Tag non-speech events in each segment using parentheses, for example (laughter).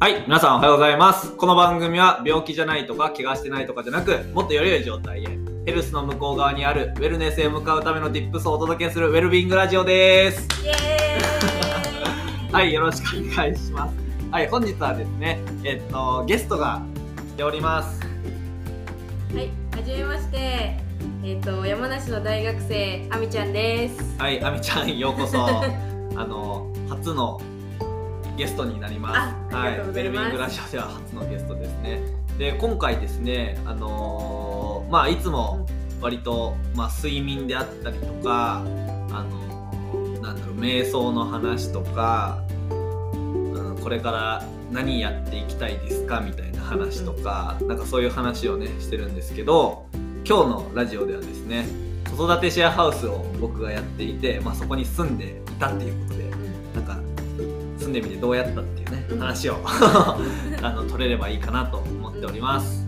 はい、皆さんおはようございます。この番組は病気じゃないとか怪我してないとかじゃなく、もっとより良い状態へ、ヘルスの向こう側にあるウェルネスへ向かうための Tips をお届けするウェルビングラジオです。はい、よろしくお願いします。はい、本日はですね、えっと、ゲストが来ております。はい、はじめまして。えっ、と山梨の大学生あみちゃんです。はい、あみちゃん、ようこそ。(laughs) あの、初のゲストになります。はい、ウェルビングラジオでは初のゲストですね。で、今回ですね、あのーまあ、いつも割と、まあ、睡眠であったりとか、あのなんだろう、瞑想の話とか、うん、これから何やっていきたいですかみたいな話とか、なんかそういう話をね、してるんですけど、今日のラジオではですね、子育てシェアハウスを僕がやっていて、まあ、そこに住んでいたっていうことで、なんか住んでみてどうやったっていうねうん話を (laughs) あの取れればいいかなと思っております。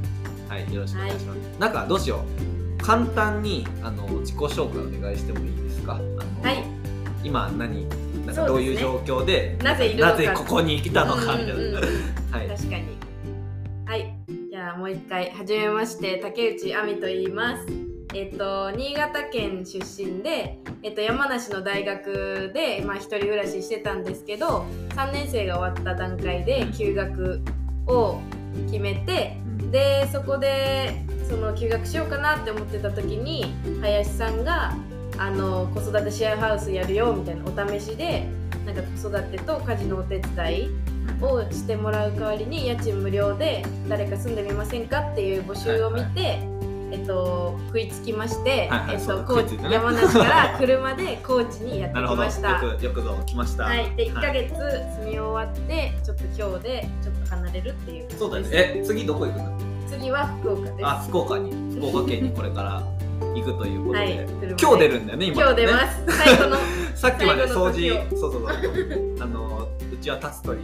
はい、よろしくお願いします。なんかどうしよう。簡単にあの自己紹介お願いしてもいいですか？あのはい。今何なんかどういう状況でなぜなぜここに来たのかみたいな。うんうんうん (laughs) はい。確かに。はい。じゃあもう一回はじめまして竹内あみと言います。えっ、と新潟県出身で、えっと山梨の大学でまあ一人暮らししてたんですけど、3年生が終わった段階で休学を決めて。でそこでその休学しようかなって思ってた時に林さんがあの子育てシェアハウスやるよみたいなお試しでなんか子育てと家事のお手伝いをしてもらう代わりに家賃無料で誰か住んでみませんかっていう募集を見て、えっと、食いつきまして、はいはいえっと、高知ね山梨から車で高知にやってきました。くよくぞ来ました。はい、で1ヶはい月住み終わってちょっと今日でちょっと離れるっていうそうだね。え次どこ行くんだっけ？次は福岡です。あ福岡に福岡県にこれから行くということで。はい、今日出るんだよね今今日出ねます。(laughs) 最後の (laughs) さっきまで掃除をそうそうそう。あのうちは立つ鳥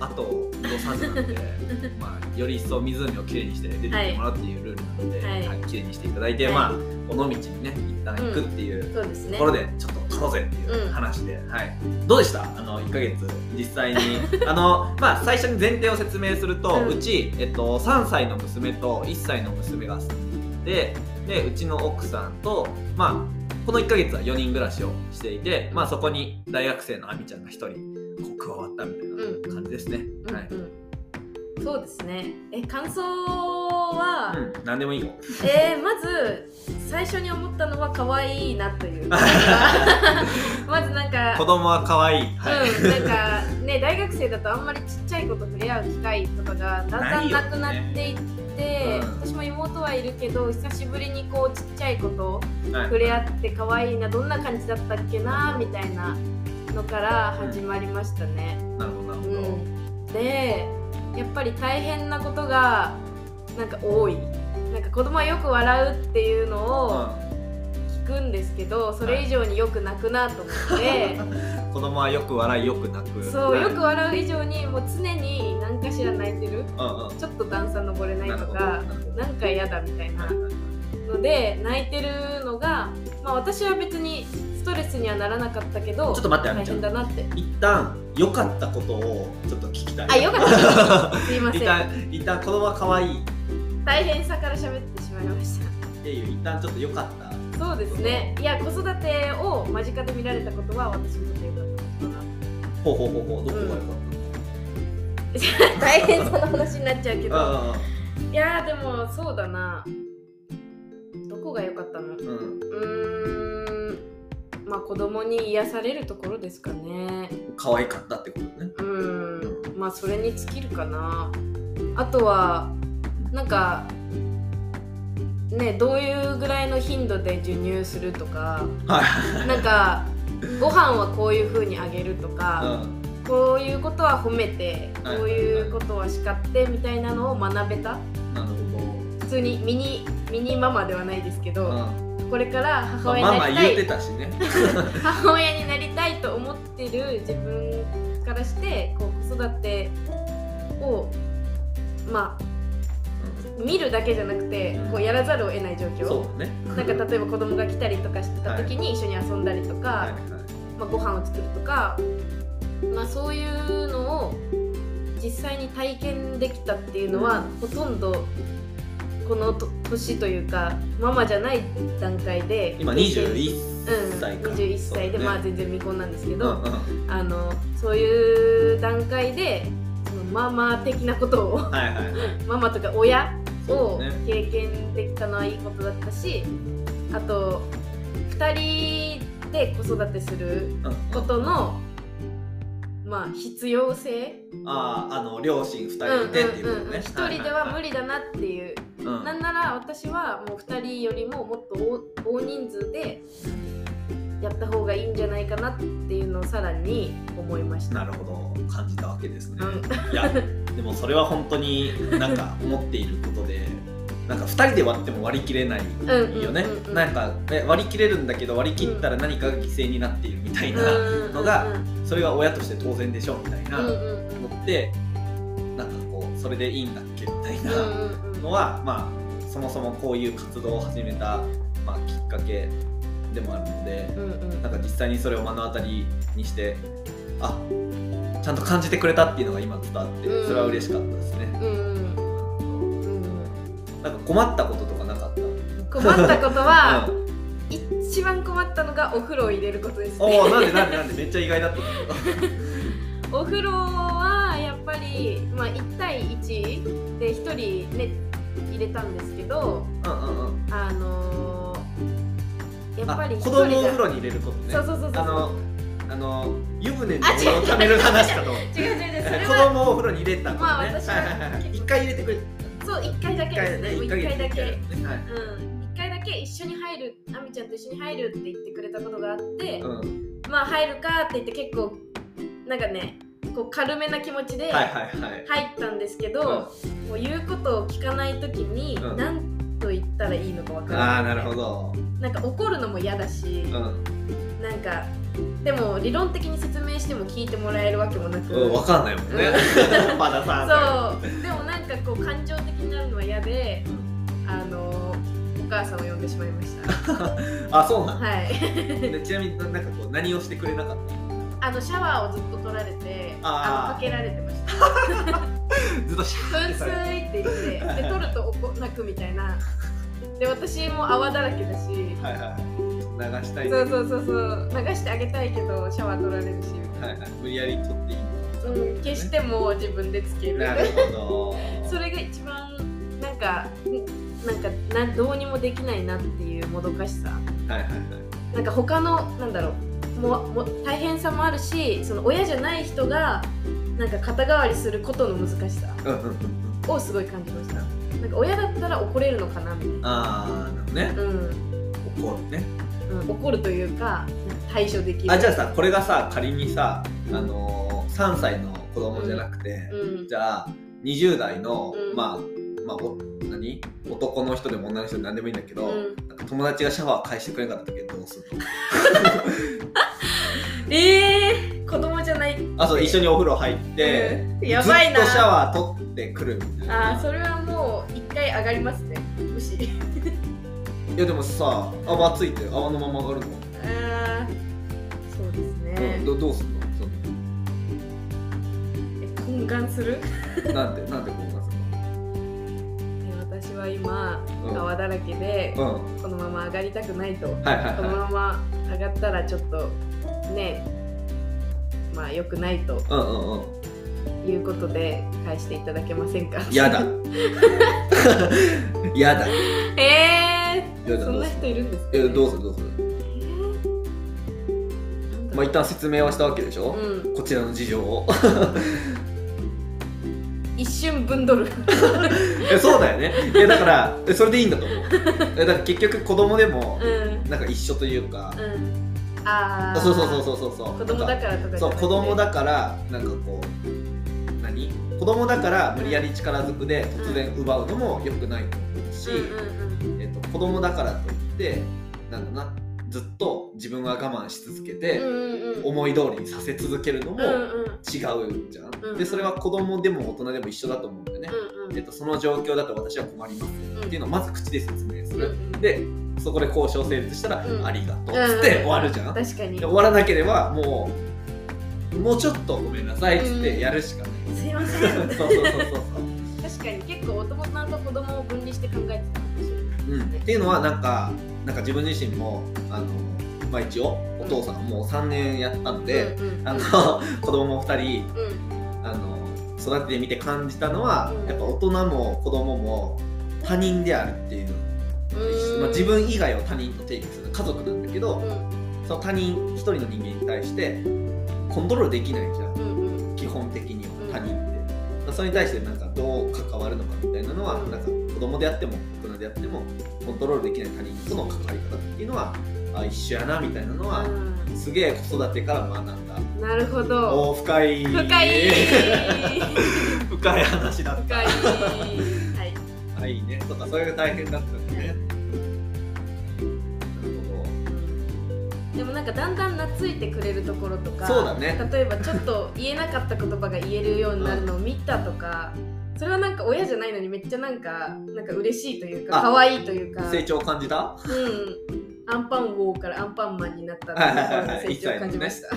あと戻さずなんで (laughs) まあより一層湖をきれいにして出てきてもらうっていうルールなので、はい。はいきれいにしていただいて、はい。まあ尾道にね一旦行くっていう。ところでちょっと撮ろうぜっていう話で、はい。どうでした？あの1ヶ月実際に？あのまあ最初に前提を説明すると、ううんち、えっと、3歳の娘と1歳の娘が住んででうちの奥さんとまあこの1ヶ月は4人暮らしをしていて、まあ、そこに大学生のあみちゃんが1人こう加わったみたいな感じですね、はい、うん。うんそうですね。え感想は、うん、何でもいいよ。えー、まず最初に思ったのは可愛いなという。(laughs) まずなんか。子供は可愛い、はい。うん、なんかね大学生だとあんまりちっちゃい子と触れ合う機会とかがだんだんなくなっていって、うん。私も妹はいるけど久しぶりにこうちっちゃい子とはい。触れ合って可愛いなどんな感じだったっけなみたいなのから始まりましたね。なるほどなるほど、うん、でやっぱり大変なことがなんか多い。なんか子供はよく笑うっていうのを聞くんですけどそれ以上によく泣くなと思って。(laughs) 子供はよく笑いよく泣く。そう、はいよく笑う以上にもう常に何かしら泣いてる。うんうん。ちょっと段差登れないとかなんか嫌だみたいな。ので泣いてるのがまあ私は別にストレスにはならなかったけどちょっと待って大変だなって。一旦良かったことをちょっと聞きたい。あよかった。(laughs) すいません。一旦一旦子供は可愛い。大変さから喋ってしまいました。いやいや一旦ちょっと良かった。そうですね。いや子育てを間近で見られたことは私にとってよかったかな。ほうほうほうほうどこが良かっ (laughs) 大変さの話になっちゃうけたどあいやーでもそうだな。どこが良かったの？うん。うーん。まあ子供に癒されるところですかね。可愛かったってことね。うーん。まあそれに尽きるかな。あとはなんかねどういうぐらいの頻度で授乳するとかはい。なんかご飯はこういう風にあげるとか、うん。こういうことは褒めてはい。こういうことは叱ってみたいなのを学べた？普通にミニミニママではないですけど、うん。これから母親になりたい、(laughs) 母親になりたいと思ってる自分からしてこう子育てをまあ見るだけじゃなくてこうやらざるを得ない状況。そうだね。なんか例えば子供が来たりとかしてた時に一緒に遊んだりとか、はいはい。まあ、ご飯を作るとか、まあ、そういうのを実際に体験できたっていうのは、ほとんどこのと年というかママじゃない段階で今経験21歳か、うん、21歳で、ね。まあ全然未婚なんですけど、うんうん。あのそういう段階でそのママ的なことをはいはいはい。(laughs) ママとか親を経験できたのはいいことだったしあと2人で子育てするうん。ことのまあ必要性。あああの両親2人いてっていうことね、一人では無理だなっていう、理、うん。なんなら私はもう2人よりももっと大大人数でやった方がいいんじゃないかなっていうのをさらに思いました。なるほど。感じたわけですね、うん。いやでもそれは本当になんか思っていることでなんか2人で割っても割り切れないうんよね、うんうんうんなんかえ割り切れるんだけど割り切ったら何かが犠牲になっているみたいなのがそれは親として当然でしょみたいなうんうん思ってなんかこうそれでいいんだっけみたいうんなのはまあそもそもこういう活動を始めた、まあ、きっかけでもあるのでなんか実際にそれを目の当たりにしてあちゃんと感じてくれたっていうのが今伝わってうん。それは嬉しかったですね、うん。うん。うんなんか困ったこととかなかった？困ったことは、(laughs) うん。一番困ったのがお風呂を入れることですおね。おなんでなんでなんで？めっちゃ意外だった (laughs) お風呂はやっぱり、まあ、1対1で1人ね入れたんですけどうんうんうん。あのーやっぱり子供をお風呂に入れることね。そうそうそうそうあの湯船にお湯をためる話かと。違う違う違う。それ子は供をお風呂に入れたことね、まあ私ははいはいはい一回入れてくれ。そう1回だけです。ね。もう1回だけ。ねはい。うん、1回だけ一緒に入るあみちゃんと一緒に入るって言ってくれたことがあって、うん。まあ入るかって言って結構なんかねこう軽めな気持ちではいはいはい。入ったんですけど、もう言うことを聞かない時にうん。何と言ったらいいのかわからない、ああなるほど。なんか怒るのも嫌だし、うん、なんかでも理論的に説明しても聞いてもらえるわけもなく、うん、わかんないもんね。まださ (laughs) そう。でもなんかこう感情的になるのは嫌であのお母さんを呼んでしまいました。(laughs) あそうなんだ、はい。でちなみになんかこう何をしてくれなかったあのシャワーをずっと取られてあのかけられてました。(laughs) ずっとシャーって噴されて水って言ってで取るとおこ泣くみたいな。で私も泡だらけだしはいはい流したい。ねそうそうそうそう。流してあげたいけどシャワー取られるし。はいはい。無理やり取っていいな、うん、消しても自分でつける。なるほど。(laughs) それが一番なんかなんかなんどうにもできないなっていうもどかしさ。はいはいはい。なんか他のなんだろう。もも大変さもあるしその親じゃない人がなんか肩代わりすることの難しさ。をすごい感じました。なんか親だったら怒れるのかなみたいな。ああなるほどね。うん。怒るね。うん、怒るというか対処できる。あじゃあさこれがさ仮にさあのー、3歳の子供じゃなくて、うん。じゃあ20代の、うん。まあまあお何？男の人でも女の人でも何でもいいんだけど、うん。友達がシャワー返してくれなかったけどどうするの？(laughs) えー、子供じゃない。あそう一緒にお風呂入って、うん。やばいな。ずっとシャワー取ってくるみたいな。あーそれはもう一回上がりますね虫いやでもさ泡ついて泡のまま上がるの、そうですね。うん、どどうすんの？え懇願する？そ (laughs) のなんでなんでこうなすえ私は今、うん。泡だらけで、のうん。このまま上がりたくないと。はいはいこのはまま上がったらちょっとねまあ良くないと。いうんうんうん。いうことで返していただけませんか？やだ。(laughs) やだ。えー、やだそんな人いるんですか、えどうするどうするえー？まあ一旦説明はしたわけでしょ、うん、こちらの事情を。(laughs) 一瞬分取る。(laughs) えそうだよね。いやだからえそれでいいんだと思う。えだから結局子供でもうん。なんか一緒というか、うん。ああそうそうそうそうそう。そう子供だからとかそう子供だからなんかこう何？子供だから無理やり力ずくで突然奪うのも良くないと思うし、うんうん。えっと、子供だからといってなんだなずっと自分は我慢し続けて、うんうんうん。思い通りにさせ続けるのもうんうん。違うじゃん、うんでそれは子供でも大人でも一緒だと思うんだよね、うんうん。えっと、その状況だと私は困りますうんっていうのをまず口で説明する、うんうん。でそこで交渉成立したら、うん。ありがとうっつって終わるじゃん、で確かに。終わらなければもうもうちょっとごめんなさいっつってやるしかない、すいません。(laughs) そうそうそうそうっていうのはなんかなんか自分自身もあの、まあ、一応お父さんもう3年やったので、うんうん、あの (laughs) 子供も2人うん。あの育ててみて感じたのは、うん。やっぱ大人も子供も他人であるっていう、うん。まあ、自分以外を他人と定義する。家族なんだけど、うん。その他人一人の人間に対してコントロールできないじゃん。うんうん。基本的にはうん。他人って、まあそれに対してなんかどう関わるのかみたいなのは、うん。なんか子供であってもであってもコントロールできない他人との関わり方っていうのはあ一緒やなみたいなのは、うすげえ子育てから学んだ。んなるほど。おー深い。深い。(laughs) 深い話だった。深い。はい。あいいねとかそれが大変だったんだね。なるでもなんかだんだん懐いてくれるところとかそうだね。例えばちょっと言えなかった言葉が言えるようになるのを見たとか、それはなんか親じゃないのにめっちゃなんかなんか嬉しいというかあ可愛いというか。成長を感じた？うん。アンパン王からアンパンマンになったってはいう成長を感じました、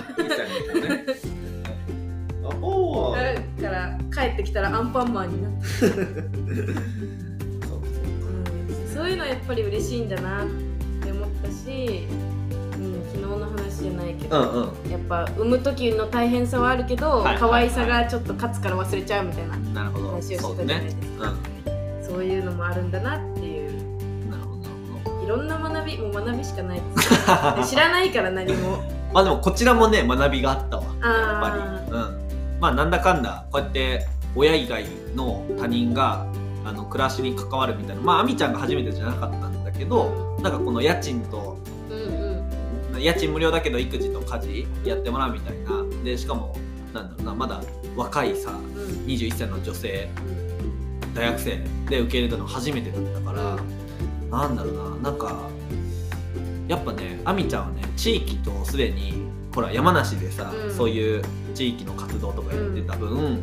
おー (laughs) だから帰ってきたらアンパンマンになった、(laughs) うん、そういうのはやっぱり嬉しいんだなって思ったし、うん、昨日の話じゃないけど、うんうん。やっぱ産む時の大変さはあるけど、はいはいはい。可愛さがちょっと勝つから忘れちゃうみたいななるほど。話をしてたそうねじゃないですか。うん。そういうのもあるんだなっていう。なるほど。なるほどいろんな学びもう学びしかない (laughs) 知らないから何も。まあでもこちらもね学びがあったわ。やっあぱり。うん。まあなんだかんだこうやって親以外の他人があの暮らしに関わるみたいな。まあ亜美ちゃんが初めてじゃなかったんだけどなんかこの家賃と家賃無料だけど育児と家事やってもらうみたいな。でしかもなんだろうなまだ若いさうん。21歳の女性大学生で受け入れたの初めてだったからなんだろうななんかやっぱね亜美ちゃんはね地域とすでにほら山梨でさ、うん。そういう地域の活動とかやってた分、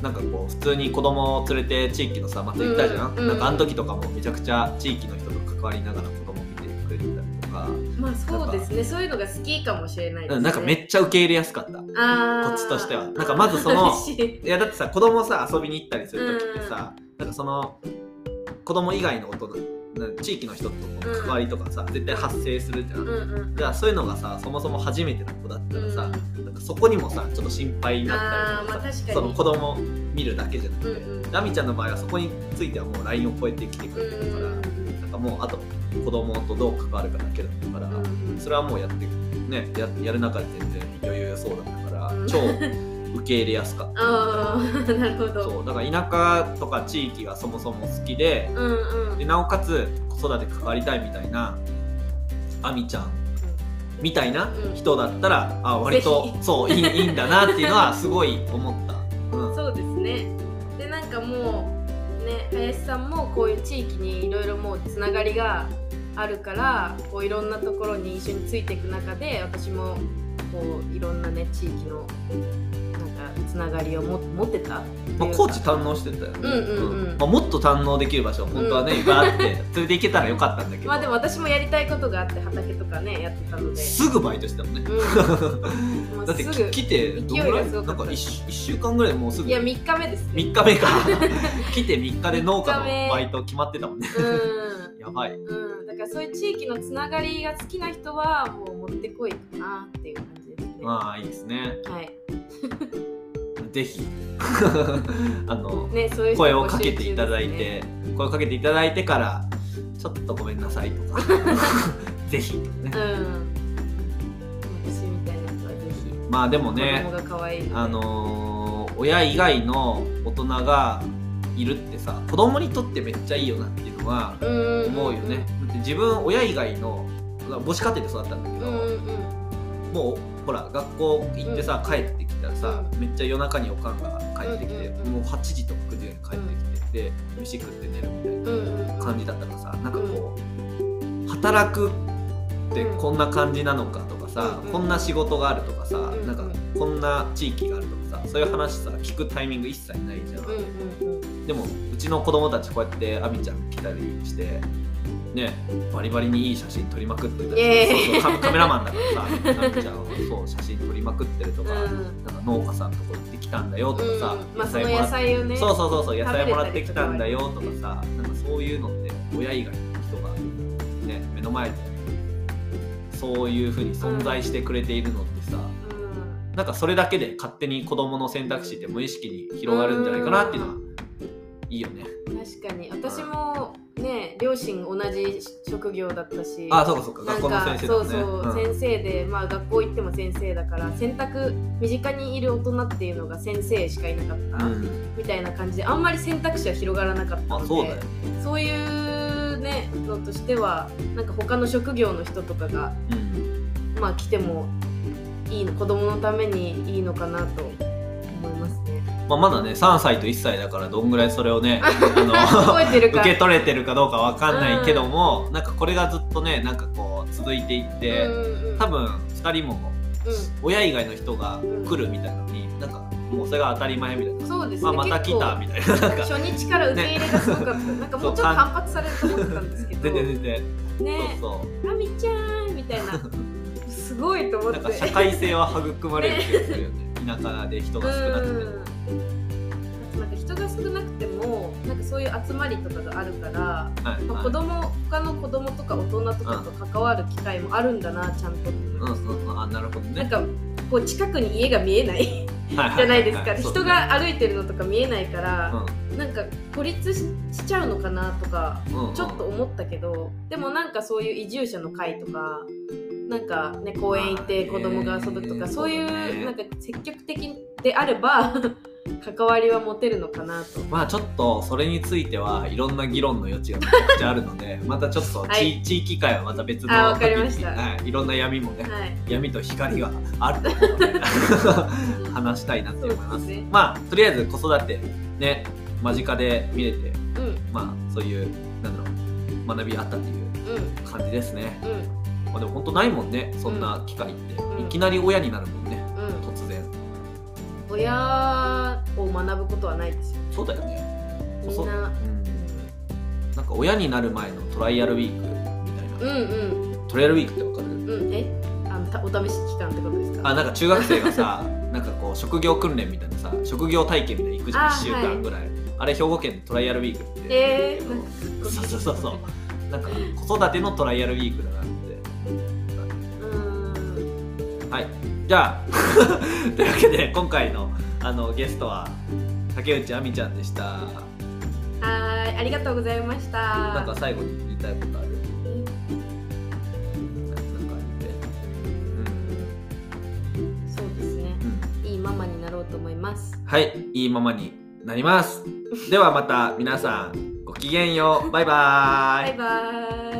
なんかこう普通に子供を連れて地域のさ祭り行ったじゃん、うん。なんかあの時とかもめちゃくちゃ地域の人と関わりながら子供見てくれてたりとか、まあそうですね。そういうのが好きかもしれないですね。うんなんかめっちゃ受け入れやすかった。こっちとしては。なんかまずそのい。いやだってさ子供さ遊びに行ったりする時ってさ、なんかその子供以外の大人な地域の人との関わりとかさ、絶対発生するじゃん、うんうんじゃあそういうのがさそもそも初めての子だったらさ、うんなんかそこにもさちょっと心配になったりとかさ、まあその子供見るだけじゃなくて、うんうんラミちゃんの場合はそこについてはもう LINE を超えてきてくれてるから、かもうあと子供とどう関わるかだけだったから、うんうん。それはもうやってねややる中で全然余裕そうだったから、うん。超受け入れやすかった。(laughs) なるほど。そうだから田舎とか地域がそもそも好きでうんうん。でなおかつ子育て関わりたいみたいなあみちゃんみたいなうん。人だったら、あ割とそういいいいんだなっていうのはすごい思った。うん。そうですね。でなんかもうね林さんもこういう地域にいろいろもうつながりがあるからこういろんなところに一緒についていく中で私もこういろんなね地域のつながりをも持ってたまあ、高知堪能してたよね、うんうんうん。まあ、もっと堪能できる場所本当はね、いっぱいあって連れて行けたらよかったんだけど、まあでも私もやりたいことがあって畑とかねやってたので、すぐバイトしてたもんね、うん、(laughs) だって来てどんぐらい？なんか 1, 週間ぐらいでもうすぐ。いや3日目ですね3日目か。(laughs) 来て3日で農家のバイト決まってたもんね。うん。(laughs) やばい。うん、だからそういう地域のつながりが好きな人はもう持ってこいかなっていう感じですね。はまあいいですね。い。ぜひ (laughs) あのね、そういう人声をかけていただいて、声をかけていただいてからちょっとごめんなさいとか (laughs) ぜひね。うん。私みたいな人はぜひ。まあでもね子供が可愛いので。あのー親以外の大人がいるってさ子供にとってめっちゃいいよなっていうのはうん思うよね。だって自分親以外の母子家庭で育ったんだけど、うんうんうん。もうほら学校行ってさ、帰ってきさ、めっちゃ夜中におかんが帰ってきて、もう8時とか9時に帰ってきて、で飯食って寝るみたいな。感じだったからさなんかこう働くってこんな感じなのかとかさ、うんこんな仕事があるとかさ、うんなんかこんな地域があるとかさそういう話さ聞くタイミング一切ないじゃん。でもうちの子供たちこうやってあみちゃん来たりしてねバリバリにいい写真撮りまくってたいやいやそうそうカカメラマンだからさなみちゃんはそう写真撮りまくってるとか,、うん。なんか農家さんとこ行ってきたんだよとかさ、うん。まあそのもらっ野菜をねそうそうそうそう野菜もらってきたんだよとかさなんかそういうのって親以外の人がね目の前でそういうふうに存在してくれているのってさ、うん。なんかそれだけで勝手に子供の選択肢って無意識に広がるんじゃないかなっていうのはいいよね。確かに。私もね両親同じ職業だったしあそうかそうかなん学校のか先生ね。そうそう、ん先生でまあ学校行っても先生だから選択身近にいる大人っていうのが先生しかいなかった、うんみたいな感じであんまり選択肢は広がらなかったのであそう。そういうねのとしてはなんか他の職業の人とかがうんまあ来てもいいの子供のためにいいのかなとまあ、まだね3歳と1歳だからどんぐらいそれをね (laughs) あの受け取れてるかどうかわかんないけども、なんかこれがずっとねなんかこう続いていって、うんうん多分2人もう親以外の人が来るみたいなのになんかもうそれが当たり前みたいな、ん、そうですね、まあ、また来たみたいな。なんか。初日から受け入れがすごかった、なんかもうちょっと反発されると思ってたんですけど。全然全然、ね。そうあみちゃんみたいな。(laughs) すごいと思って。なんか社会性は育まれる気がするよね。(laughs) 田舎で人が少なくても。うんなんか人が少なくてもなんかそういう集まりとかがあるから、はいまあ、はい。子供他の子供とか大人とかと関わる機会もあるんだなちゃんとって思いましうん。うんうんあなるほどね。たなんかこう近くに家が見えない。じゃないですか、人が歩いてるのとか見えないから、なんか孤立ししちゃうのかなとかちょっと思ったけどでもなんかそういう移住者の会とかなんかね公園行って子供が遊ぶとか、まあね。そういうなんか積極的であれば関わりは持てるのかなと。まあちょっとそれについてはいろんな議論の余地がめちゃくちゃあるので (laughs) またちょっとち、はい。地域会はまた別のあわかりました。はい、いろんな闇もね、はい、闇と光があると思うので (laughs) 話したいなって思います。ね。まあとりあえず子育てね間近で見れてうん。まあそういうなんだろう学びあったっていううん。感じですね、うん。まあ、でも本当ないもんねそんな機会って、うん。いきなり親になるもんねうん。突然。親を学ぶことはないですよそうだよね。みんな。うん。なんか親になる前のトライアルウィークみたいな、うんうん。トライアルウィークってわかる？うん。え？あのたお試し期間ってことですか？あなんか中学生がさ (laughs) なんかこう職業訓練みたいなさ職業体験みたいな行くじゃん。あ1週間ぐらい。あれ兵庫県でトライアルウィークって。えーそうそうそう。そううなんか子育てのトライアルウィークだなって。ーん。はい。じゃあ (laughs) というわけで今回のあのゲストは竹内亜美ちゃんでした。はーいありがとうございました。なんか最後に言いたいことある？なんかあって？そうですね。うん。いいママになろうと思います。はいいいままになります。ではまた皆さんごきげんよう。バイバーイ。バイバーイ